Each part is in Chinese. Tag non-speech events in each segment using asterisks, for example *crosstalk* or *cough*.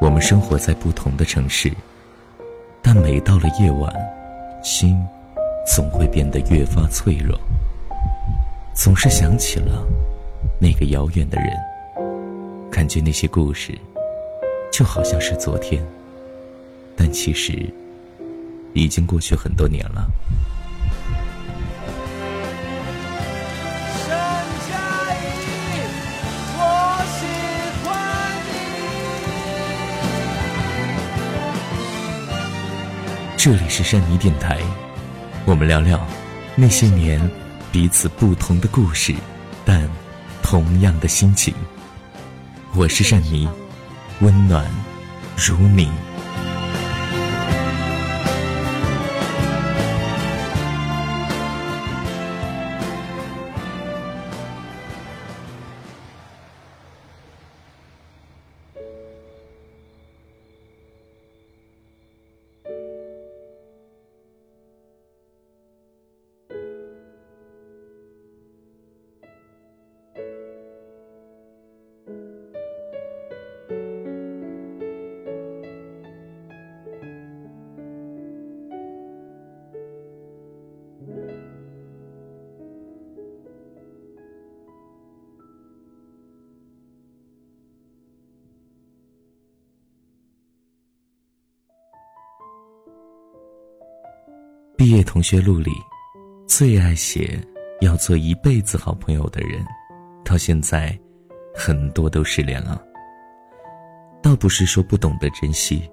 我们生活在不同的城市，但每到了夜晚，心总会变得越发脆弱。总是想起了那个遥远的人，感觉那些故事就好像是昨天，但其实已经过去很多年了。这里是善妮电台，我们聊聊那些年彼此不同的故事，但同样的心情。我是善妮，温暖如你。毕业同学录里，最爱写要做一辈子好朋友的人，到现在，很多都失联了。倒不是说不懂得珍惜，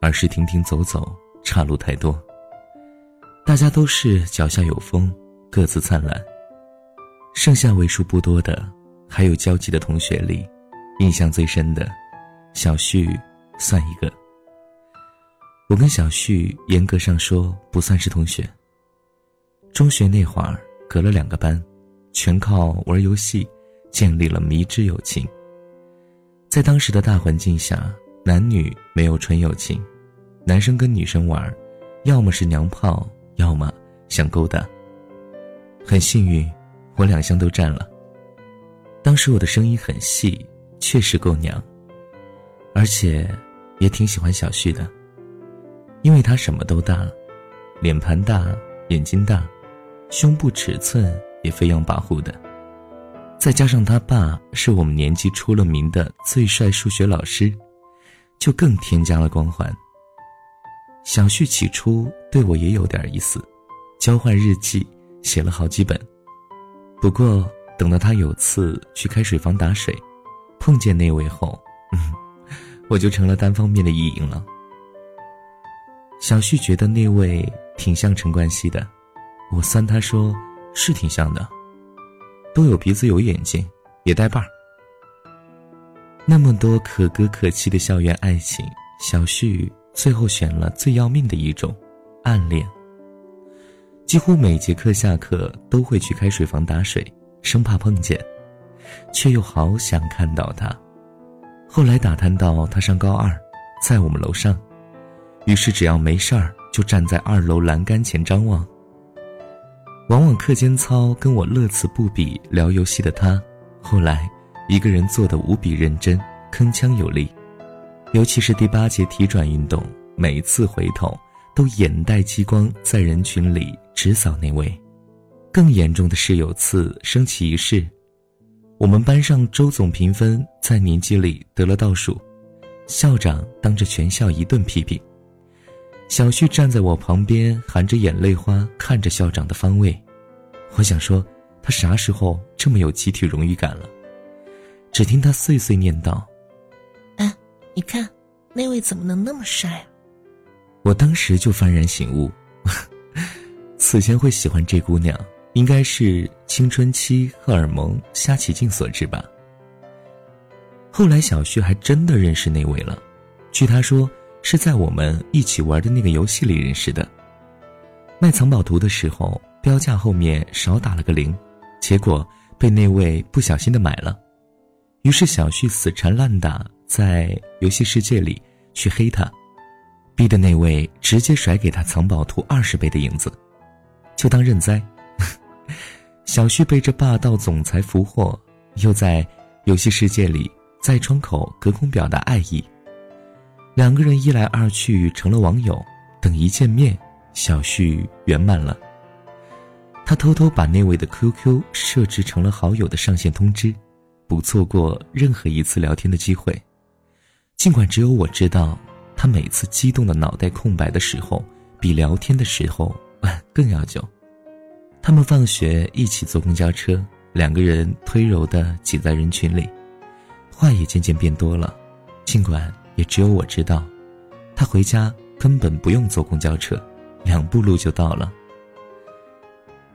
而是停停走走，岔路太多。大家都是脚下有风，各自灿烂。剩下为数不多的，还有交集的同学里，印象最深的，小旭算一个。我跟小旭严格上说不算是同学。中学那会儿隔了两个班，全靠玩游戏建立了迷之友情。在当时的大环境下，男女没有纯友情，男生跟女生玩，要么是娘炮，要么想勾搭。很幸运，我两项都占了。当时我的声音很细，确实够娘，而且也挺喜欢小旭的。因为他什么都大，脸盘大，眼睛大，胸部尺寸也飞扬跋扈的，再加上他爸是我们年级出了名的最帅数学老师，就更添加了光环。小旭起初对我也有点意思，交换日记写了好几本，不过等到他有次去开水房打水，碰见那位后，嗯，*laughs* 我就成了单方面的意淫了。小旭觉得那位挺像陈冠希的，我酸他说是挺像的，都有鼻子有眼睛，也带把儿。那么多可歌可泣的校园爱情，小旭最后选了最要命的一种，暗恋。几乎每节课下课都会去开水房打水，生怕碰见，却又好想看到他。后来打探到他上高二，在我们楼上。于是，只要没事儿，就站在二楼栏杆前张望。往往课间操跟我乐此不彼聊游戏的他，后来一个人做的无比认真，铿锵有力。尤其是第八节体转运动，每次回头都眼带激光，在人群里直扫那位。更严重的是，有次升旗仪式，我们班上周总评分在年级里得了倒数，校长当着全校一顿批评。小旭站在我旁边，含着眼泪花看着校长的方位。我想说，他啥时候这么有集体荣誉感了？只听他碎碎念道：“哎，你看，那位怎么能那么帅啊？”我当时就幡然醒悟，*laughs* 此前会喜欢这姑娘，应该是青春期荷尔蒙瞎起劲所致吧。后来小旭还真的认识那位了，据他说。是在我们一起玩的那个游戏里认识的。卖藏宝图的时候，标价后面少打了个零，结果被那位不小心的买了。于是小旭死缠烂打，在游戏世界里去黑他，逼得那位直接甩给他藏宝图二十倍的银子，就当认栽。*laughs* 小旭被这霸道总裁俘获，又在游戏世界里在窗口隔空表达爱意。两个人一来二去成了网友。等一见面，小旭圆满了。他偷偷把那位的 QQ 设置成了好友的上线通知，不错过任何一次聊天的机会。尽管只有我知道，他每次激动的脑袋空白的时候，比聊天的时候更要久。他们放学一起坐公交车，两个人推揉的挤在人群里，话也渐渐变多了。尽管也只有我知道，他回家。根本不用坐公交车，两步路就到了。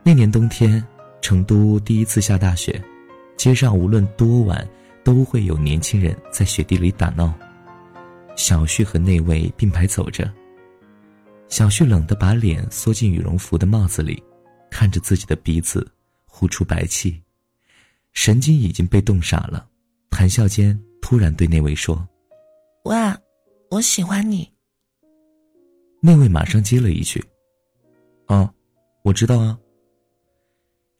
那年冬天，成都第一次下大雪，街上无论多晚，都会有年轻人在雪地里打闹。小旭和那位并排走着。小旭冷得把脸缩进羽绒服的帽子里，看着自己的鼻子呼出白气，神经已经被冻傻了。谈笑间，突然对那位说：“哇，我喜欢你。”那位马上接了一句：“啊，我知道啊。”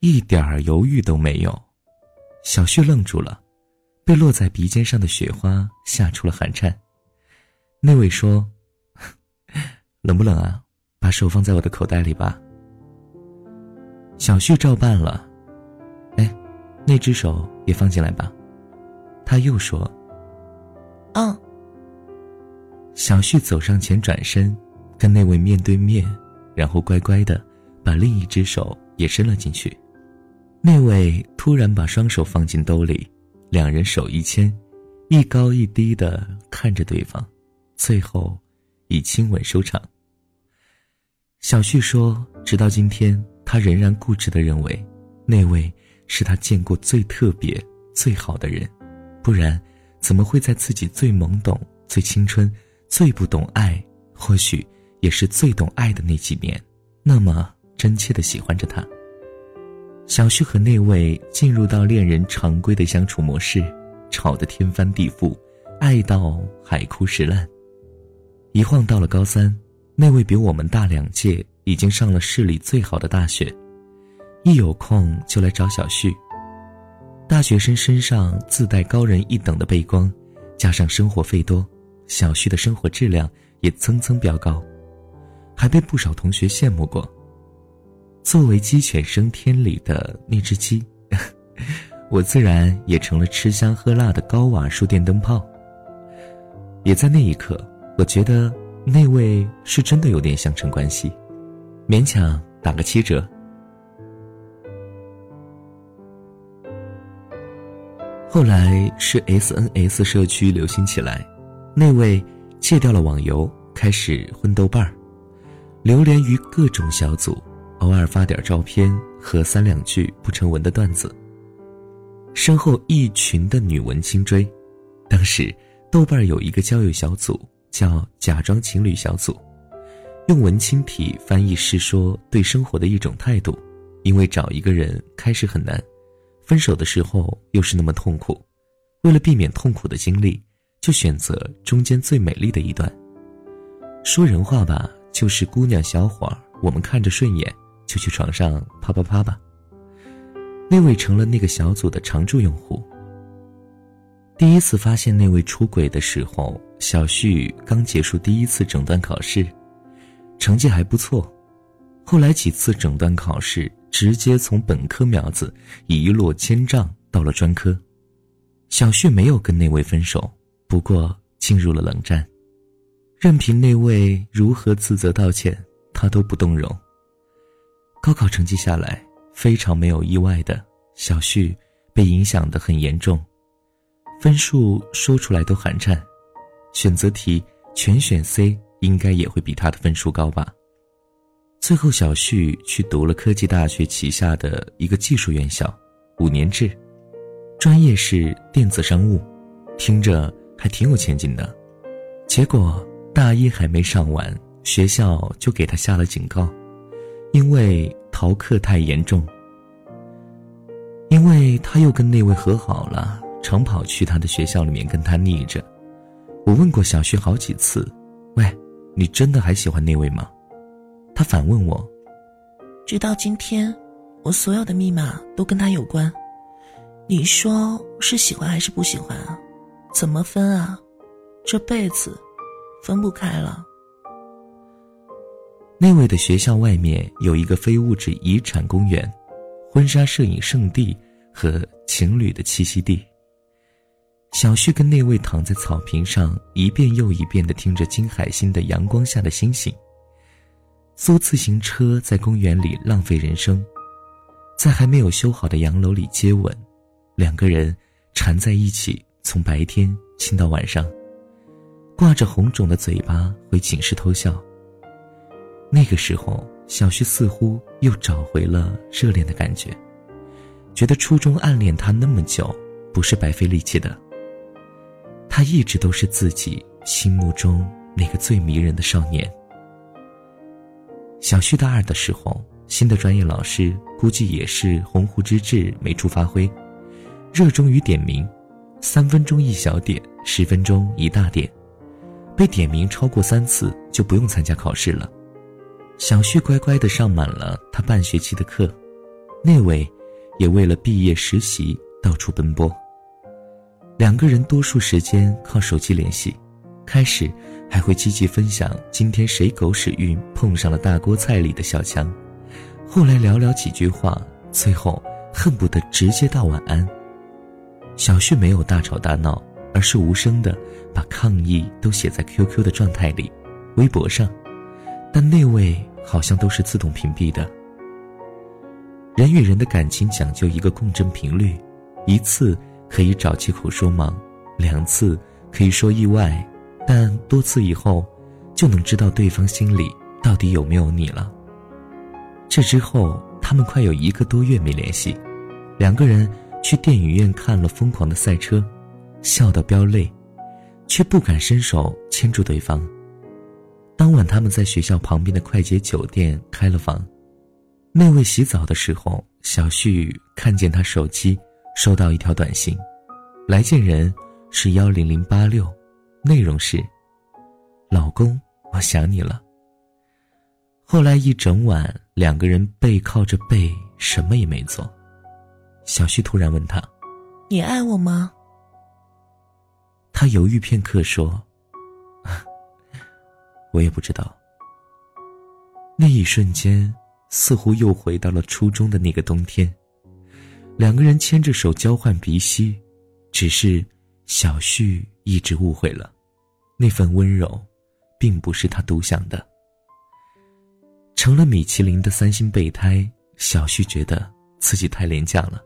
一点儿犹豫都没有。小旭愣住了，被落在鼻尖上的雪花吓出了寒颤。那位说：“冷不冷啊？把手放在我的口袋里吧。”小旭照办了。哎，那只手也放进来吧。他又说：“嗯。”小旭走上前，转身。跟那位面对面，然后乖乖的把另一只手也伸了进去。那位突然把双手放进兜里，两人手一牵，一高一低的看着对方，最后以亲吻收场。小旭说：“直到今天，他仍然固执的认为，那位是他见过最特别、最好的人，不然怎么会在自己最懵懂、最青春、最不懂爱，或许……”也是最懂爱的那几年，那么真切的喜欢着他。小旭和那位进入到恋人常规的相处模式，吵得天翻地覆，爱到海枯石烂。一晃到了高三，那位比我们大两届，已经上了市里最好的大学，一有空就来找小旭。大学生身上自带高人一等的背光，加上生活费多，小旭的生活质量也蹭蹭飙高。还被不少同学羡慕过。作为鸡犬升天里的那只鸡，*laughs* 我自然也成了吃香喝辣的高瓦数电灯泡。也在那一刻，我觉得那位是真的有点相乘关系，勉强打个七折。后来是 SNS 社区流行起来，那位戒掉了网游，开始混豆瓣儿。流连于各种小组，偶尔发点照片和三两句不成文的段子。身后一群的女文青追，当时豆瓣有一个交友小组叫“假装情侣小组”，用文青体翻译是说对生活的一种态度。因为找一个人开始很难，分手的时候又是那么痛苦，为了避免痛苦的经历，就选择中间最美丽的一段。说人话吧。就是姑娘小伙儿，我们看着顺眼，就去床上啪啪啪吧。那位成了那个小组的常驻用户。第一次发现那位出轨的时候，小旭刚结束第一次诊断考试，成绩还不错。后来几次诊断考试，直接从本科苗子一落千丈到了专科。小旭没有跟那位分手，不过进入了冷战。任凭那位如何自责道歉，他都不动容。高考成绩下来，非常没有意外的，小旭被影响的很严重，分数说出来都寒颤。选择题全选 C，应该也会比他的分数高吧。最后，小旭去读了科技大学旗下的一个技术院校，五年制，专业是电子商务，听着还挺有前景的。结果。大一还没上完，学校就给他下了警告，因为逃课太严重。因为他又跟那位和好了，常跑去他的学校里面跟他腻着。我问过小旭好几次：“喂，你真的还喜欢那位吗？”他反问我：“直到今天，我所有的密码都跟他有关。你说是喜欢还是不喜欢啊？怎么分啊？这辈子。”分不开了。那位的学校外面有一个非物质遗产公园，婚纱摄影圣地和情侣的栖息地。小旭跟那位躺在草坪上，一遍又一遍地听着金海心的《阳光下的星星》。租自行车在公园里浪费人生，在还没有修好的洋楼里接吻，两个人缠在一起，从白天亲到晚上，挂着红肿的嘴巴回寝室偷笑。那个时候，小旭似乎又找回了热恋的感觉，觉得初中暗恋他那么久不是白费力气的。他一直都是自己心目中那个最迷人的少年。小旭大二的时候，新的专业老师估计也是鸿鹄之志没处发挥，热衷于点名，三分钟一小点，十分钟一大点，被点名超过三次就不用参加考试了。小旭乖乖的上满了他半学期的课，那位也为了毕业实习到处奔波。两个人多数时间靠手机联系，开始。还会积极分享今天谁狗屎运碰上了大锅菜里的小强，后来聊聊几句话，最后恨不得直接道晚安。小旭没有大吵大闹，而是无声的把抗议都写在 QQ 的状态里、微博上，但那位好像都是自动屏蔽的。人与人的感情讲究一个共振频率，一次可以找借口说忙，两次可以说意外。但多次以后，就能知道对方心里到底有没有你了。这之后，他们快有一个多月没联系，两个人去电影院看了《疯狂的赛车》，笑到飙泪，却不敢伸手牵住对方。当晚，他们在学校旁边的快捷酒店开了房。那位洗澡的时候，小旭看见他手机收到一条短信，来见人是幺零零八六。内容是：“老公，我想你了。”后来一整晚，两个人背靠着背，什么也没做。小旭突然问他：“你爱我吗？”他犹豫片刻说：“我也不知道。”那一瞬间，似乎又回到了初中的那个冬天，两个人牵着手交换鼻息，只是小旭。一直误会了，那份温柔，并不是他独享的。成了米其林的三星备胎，小旭觉得自己太廉价了，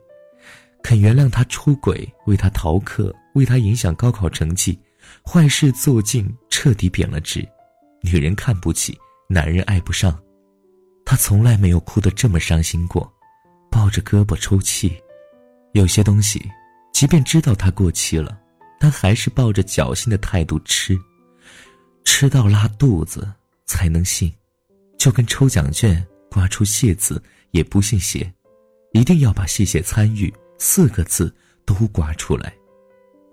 肯原谅他出轨，为他逃课，为他影响高考成绩，坏事做尽，彻底贬了值。女人看不起，男人爱不上，他从来没有哭得这么伤心过，抱着胳膊抽泣。有些东西，即便知道它过期了。他还是抱着侥幸的态度吃，吃到拉肚子才能信，就跟抽奖券刮出“谢”字也不信邪，一定要把“谢谢参与”四个字都刮出来，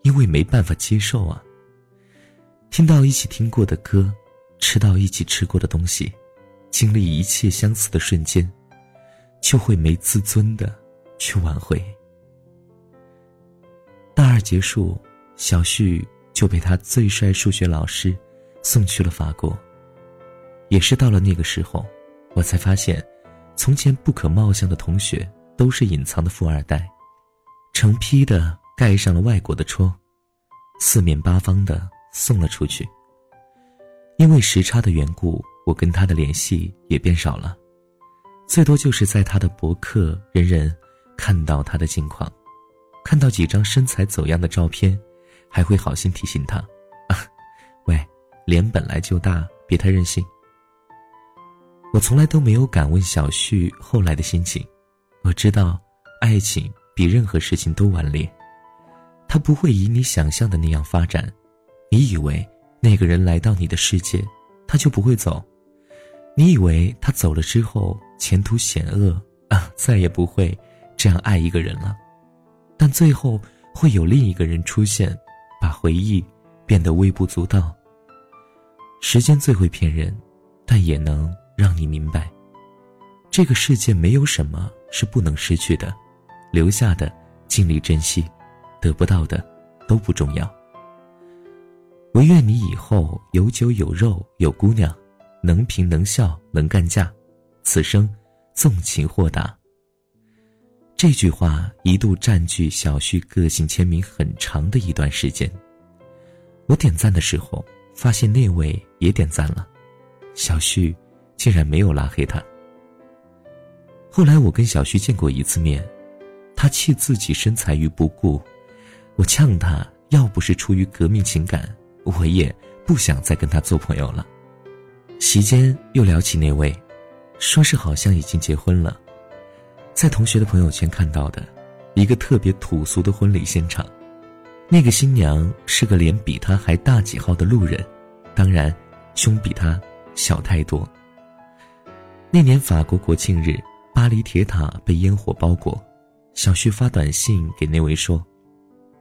因为没办法接受啊。听到一起听过的歌，吃到一起吃过的东西，经历一切相似的瞬间，就会没自尊的去挽回。大二结束。小旭就被他最帅数学老师送去了法国。也是到了那个时候，我才发现，从前不可貌相的同学都是隐藏的富二代，成批的盖上了外国的戳，四面八方的送了出去。因为时差的缘故，我跟他的联系也变少了，最多就是在他的博客，人人看到他的近况，看到几张身材走样的照片。还会好心提醒他，啊，喂，脸本来就大，别太任性。我从来都没有敢问小旭后来的心情，我知道，爱情比任何事情都顽劣，他不会以你想象的那样发展。你以为那个人来到你的世界，他就不会走？你以为他走了之后前途险恶啊，再也不会这样爱一个人了？但最后会有另一个人出现。把回忆变得微不足道。时间最会骗人，但也能让你明白，这个世界没有什么是不能失去的，留下的尽力珍惜，得不到的都不重要。唯愿你以后有酒有肉有姑娘，能平能笑能干架，此生纵情豁达。这句话一度占据小旭个性签名很长的一段时间。我点赞的时候，发现那位也点赞了，小旭竟然没有拉黑他。后来我跟小旭见过一次面，他弃自己身材于不顾，我呛他，要不是出于革命情感，我也不想再跟他做朋友了。席间又聊起那位，说是好像已经结婚了。在同学的朋友圈看到的，一个特别土俗的婚礼现场，那个新娘是个脸比他还大几号的路人，当然，胸比他小太多。那年法国国庆日，巴黎铁塔被烟火包裹，小旭发短信给那位说：“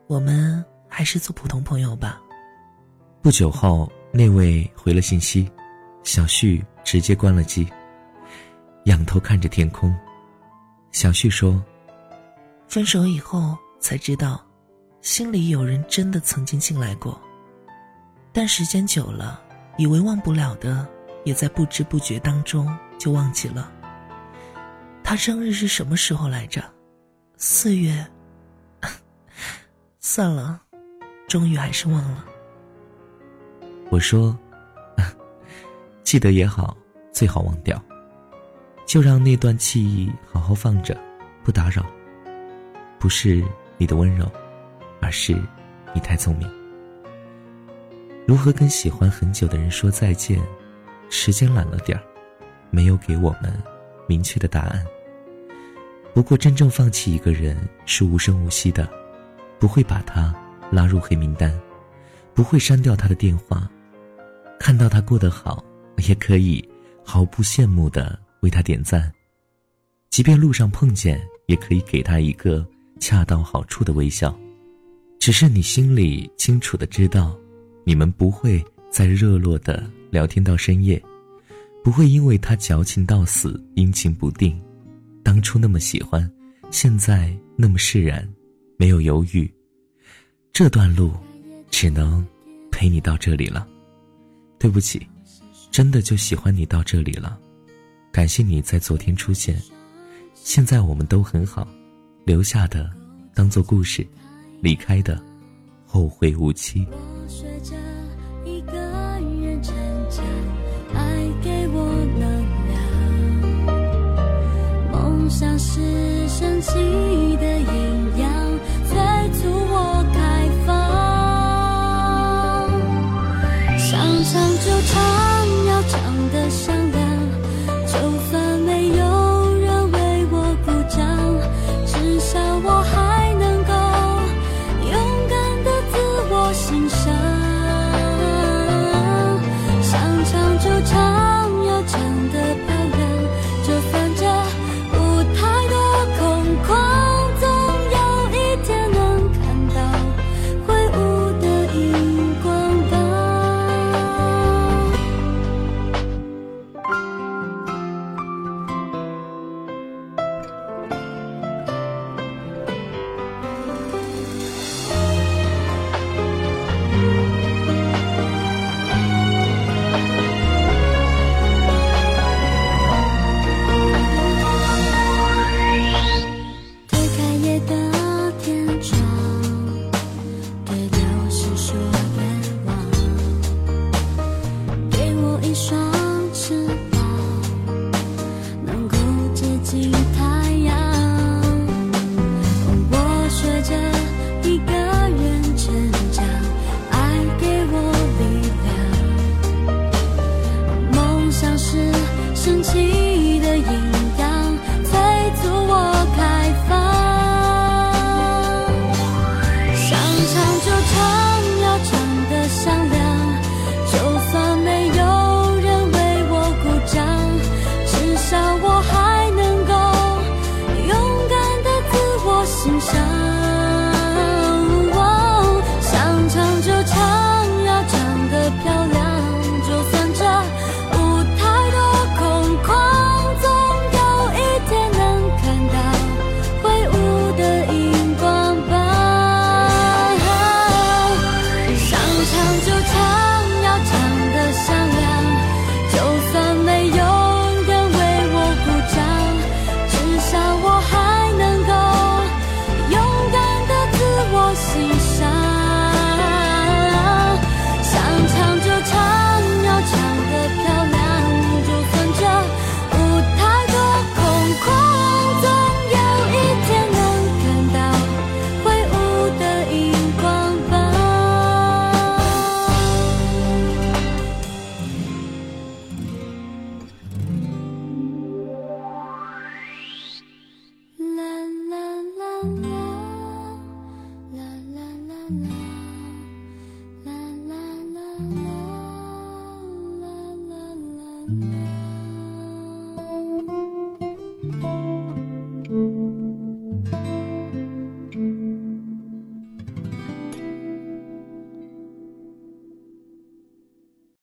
我们还是做普通朋友吧。”不久后，那位回了信息，小旭直接关了机，仰头看着天空。小旭说：“分手以后才知道，心里有人真的曾经进来过。但时间久了，以为忘不了的，也在不知不觉当中就忘记了。他生日是什么时候来着？四月。*laughs* 算了，终于还是忘了。”我说：“ *laughs* 记得也好，最好忘掉。”就让那段记忆好好放着，不打扰。不是你的温柔，而是你太聪明。如何跟喜欢很久的人说再见？时间懒了点儿，没有给我们明确的答案。不过，真正放弃一个人是无声无息的，不会把他拉入黑名单，不会删掉他的电话。看到他过得好，也可以毫不羡慕的。为他点赞，即便路上碰见，也可以给他一个恰到好处的微笑。只是你心里清楚的知道，你们不会再热络的聊天到深夜，不会因为他矫情到死、阴晴不定。当初那么喜欢，现在那么释然，没有犹豫。这段路，只能陪你到这里了。对不起，真的就喜欢你到这里了。感谢你在昨天出现，现在我们都很好，留下的当做故事，离开的后会无期。梦像是升起的